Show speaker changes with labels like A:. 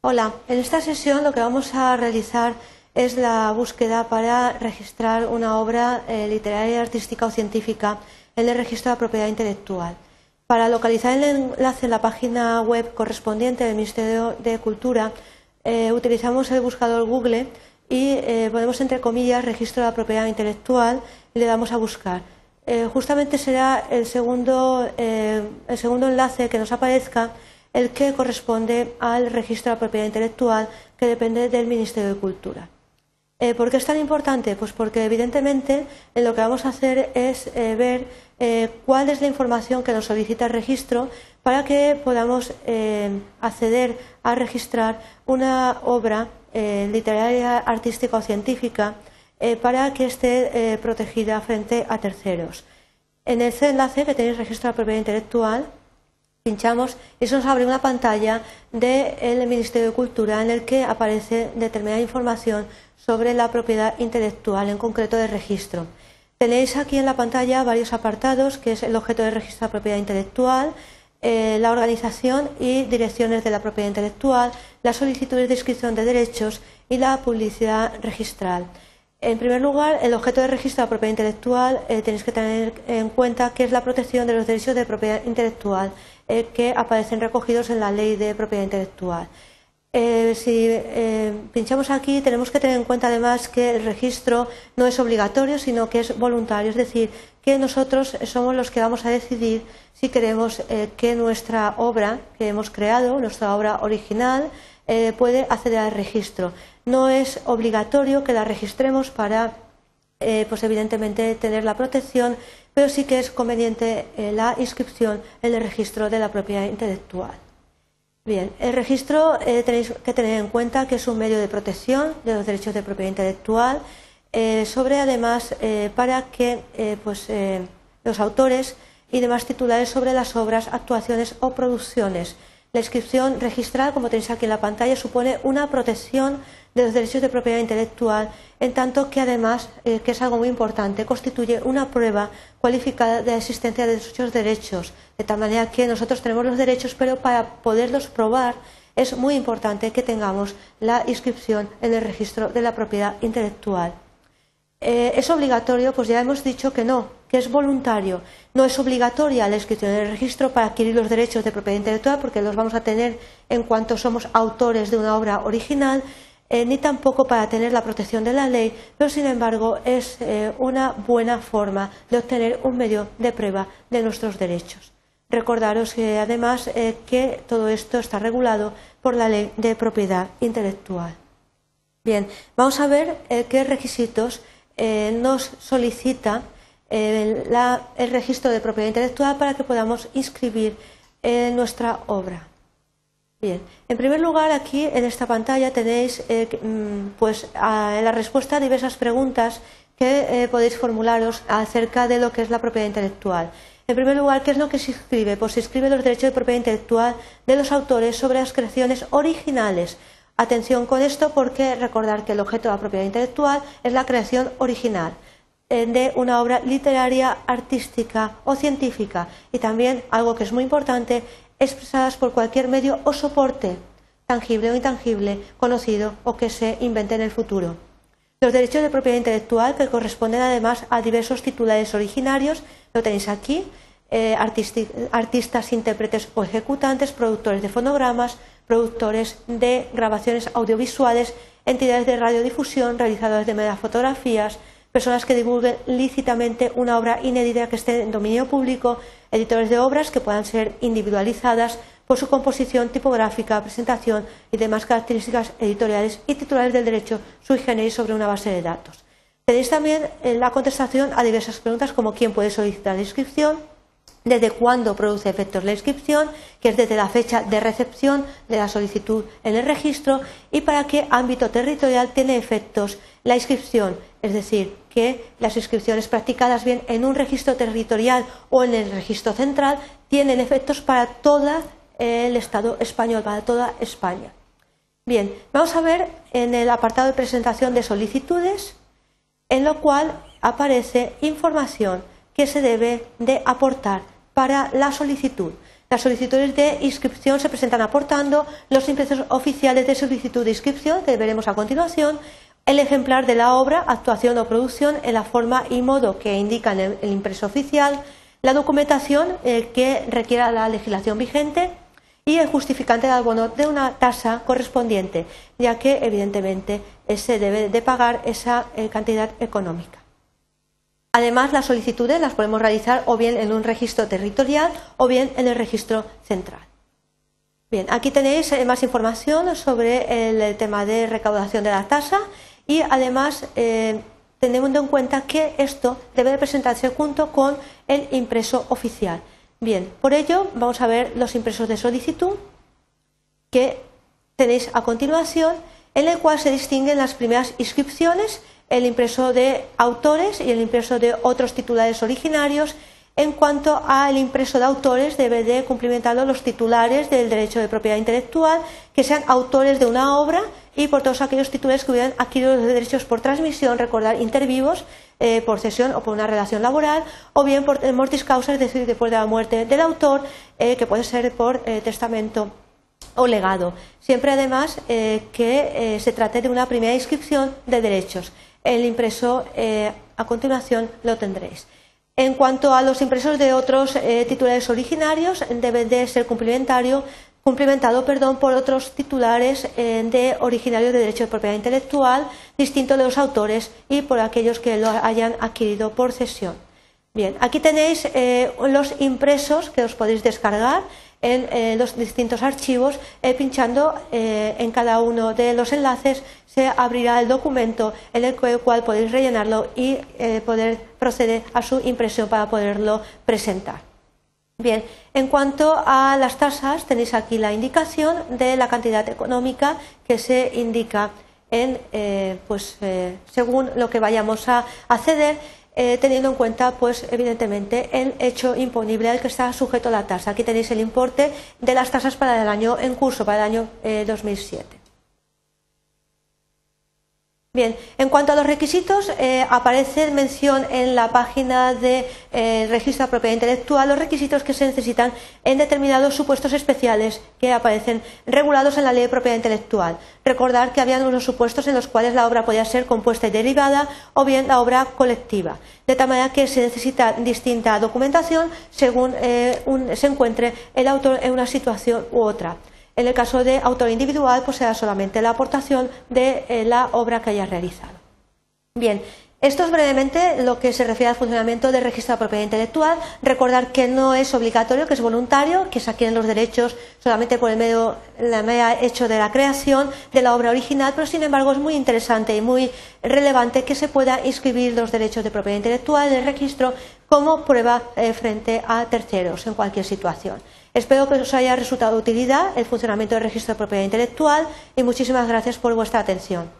A: Hola, en esta sesión lo que vamos a realizar es la búsqueda para registrar una obra eh, literaria, artística o científica en el registro de la propiedad intelectual. Para localizar el enlace en la página web correspondiente del Ministerio de Cultura, eh, utilizamos el buscador Google y eh, ponemos entre comillas registro de la propiedad intelectual y le damos a buscar. justamente será el segundo, el segundo enlace que nos aparezca el que corresponde al registro de la propiedad intelectual que depende del Ministerio de Cultura. Eh, ¿Por qué es tan importante? Pues porque evidentemente eh, lo que vamos a hacer es eh, ver cuál es la información que nos solicita el registro para que podamos acceder a registrar una obra literaria, artística o científica para que esté protegida frente a terceros. En ese enlace que tenéis registro de la propiedad intelectual pinchamos eso nos abre una pantalla del Ministerio de Cultura en el que aparece determinada información sobre la propiedad intelectual, en concreto de registro. Tenéis aquí en la pantalla varios apartados, que es el objeto de registro de propiedad intelectual, eh, la organización y direcciones de la propiedad intelectual, las solicitudes de inscripción de derechos y la publicidad registral. En primer lugar, el objeto de registro de propiedad intelectual eh, tenéis que tener en cuenta que es la protección de los derechos de propiedad intelectual eh, que aparecen recogidos en la ley de propiedad intelectual. Eh, si pinchamos aquí, tenemos que tener en cuenta además que el registro no es obligatorio, sino que es voluntario, es decir, que nosotros somos los que vamos a decidir si queremos que nuestra obra que hemos creado, nuestra obra original, puede acceder al registro no es obligatorio que la registremos para, eh, pues evidentemente, tener la protección, pero sí que es conveniente eh, la inscripción en el registro de la propiedad intelectual. Bien, el registro eh, tenéis que tener en cuenta que es un medio de protección de los derechos de propiedad intelectual, sobre además para que pues, los autores y demás titulares sobre las obras, actuaciones o producciones la inscripción registral, como tenéis aquí en la pantalla, supone una protección de los derechos de propiedad intelectual, en tanto que además, eh, que es algo muy importante, constituye una prueba cualificada de la existencia de dichos derechos, de tal manera que nosotros tenemos los derechos, pero para poderlos probar es muy importante que tengamos la inscripción en el registro de la propiedad intelectual. Eh, ¿Es obligatorio? Pues ya hemos dicho que no, que es voluntario. No es obligatoria la inscripción en el registro para adquirir los derechos de propiedad intelectual, porque los vamos a tener en cuanto somos autores de una obra original, eh, ni tampoco para tener la protección de la ley, pero sin embargo es eh, una buena forma de obtener un medio de prueba de nuestros derechos. Recordaros que además que todo esto está regulado por la ley de propiedad intelectual. Bien, vamos a ver qué requisitos eh, nos solicita eh, el registro de propiedad intelectual para que podamos inscribir en nuestra obra. Bien, en primer lugar aquí en esta pantalla tenéis eh, mm, pues la respuesta a diversas preguntas que podéis formularos acerca de lo que es la propiedad intelectual. En primer lugar, ¿qué es lo que se inscribe? Pues se inscribe los derechos de propiedad intelectual de los autores sobre las creaciones originales Atención con esto porque recordar que el objeto de la propiedad intelectual es la creación original eh, de una obra literaria, artística o científica y también algo que es muy importante, expresadas por cualquier medio o soporte, tangible o intangible, conocido o que se invente en el futuro. Los derechos de propiedad intelectual que corresponden además a diversos titulares originarios, lo tenéis aquí, eh, artistas, intérpretes o ejecutantes, productores de fonogramas, productores de grabaciones audiovisuales, entidades de radiodifusión, realizadores de fotografías, personas que divulguen lícitamente una obra inédita que esté en dominio público, editores de obras que puedan ser individualizadas por su composición tipográfica, presentación y demás características editoriales y titulares del derecho sui generis sobre una base de datos. Tenéis también eh, la contestación a diversas preguntas como quién puede solicitar la inscripción, desde cuándo produce efectos la inscripción, que es desde la fecha de recepción de la solicitud en el registro, y para qué ámbito territorial tiene efectos la inscripción, es decir, que las inscripciones practicadas bien en un registro territorial o en el registro central tienen efectos para todo el Estado español, para toda España. Bien, vamos a ver en el apartado de presentación de solicitudes, en lo cual aparece información que se debe de aportar para la solicitud. Las solicitudes de inscripción se presentan aportando los impresos oficiales de solicitud de inscripción, que veremos a continuación, el ejemplar de la obra, actuación o producción en la forma y modo que indican el, impreso oficial, la documentación eh, que requiera la legislación vigente y el justificante de abono de una tasa correspondiente, ya que evidentemente eh, se debe de pagar esa eh, cantidad económica. Además, las solicitudes las podemos realizar o bien en un registro territorial o bien en el registro central. Bien, aquí tenéis más información sobre el tema de recaudación de la tasa y además eh, teniendo en cuenta que esto debe de presentarse junto con el impreso oficial. Bien, por ello vamos a ver los impresos de solicitud que tenéis a continuación, en el cual se distinguen las primeras inscripciones, el impreso de autores y el impreso de otros titulares originarios en cuanto al impreso de autores, debe de cumplimentarlo los titulares del derecho de propiedad intelectual, que sean autores de una obra y por todos aquellos titulares que hubieran adquirido los derechos por transmisión, recordar intervivos, eh, por cesión o por una relación laboral, o bien por mortis causa, es decir, después de la muerte del autor, eh, que puede ser por eh, testamento o legado. Siempre además que se trate de una primera inscripción de derechos. El impreso a continuación lo tendréis. En cuanto a los impresos de otros eh, titulares originarios, debe de ser cumplimentado perdón, por otros titulares eh, de originarios de derecho de propiedad intelectual, distinto de los autores y por aquellos que lo hayan adquirido por cesión. Bien, aquí tenéis eh, los impresos que os podéis descargar en eh, los distintos archivos, eh, pinchando eh, en cada uno de los enlaces se abrirá el documento en el cual podéis rellenarlo y poder proceder a su impresión para poderlo presentar. Bien, en cuanto a las tasas, tenéis aquí la indicación de la cantidad económica que se indica en, pues, según lo que vayamos a acceder eh, teniendo en cuenta, pues, evidentemente, el hecho imponible al que está sujeto la tasa. Aquí tenéis el importe de las tasas para el año en curso, para el año 2007. Eh, Bien, en cuanto a los requisitos, eh, aparece mención en la página del de, registro de propiedad intelectual los requisitos que se necesitan en determinados supuestos especiales que aparecen regulados en la ley de propiedad intelectual. Recordar que había unos supuestos en los cuales la obra podía ser compuesta y derivada o bien la obra colectiva, de tal manera que se necesita distinta documentación según eh, se encuentre el autor en una situación u otra. En el caso de autor individual, pues será solamente la aportación de eh, la obra que haya realizado. Bien, esto es brevemente lo que se refiere al funcionamiento del registro de propiedad intelectual. Recordar que no es obligatorio, que es voluntario, que se adquieren los derechos solamente por el medio, hecho de la creación de la obra original, pero sin embargo es muy interesante y muy relevante que se pueda inscribir los derechos de propiedad intelectual en el registro como prueba eh, frente a terceros en cualquier situación. Espero que os haya resultado de utilidad el funcionamiento del registro de propiedad intelectual y muchísimas gracias por vuestra atención.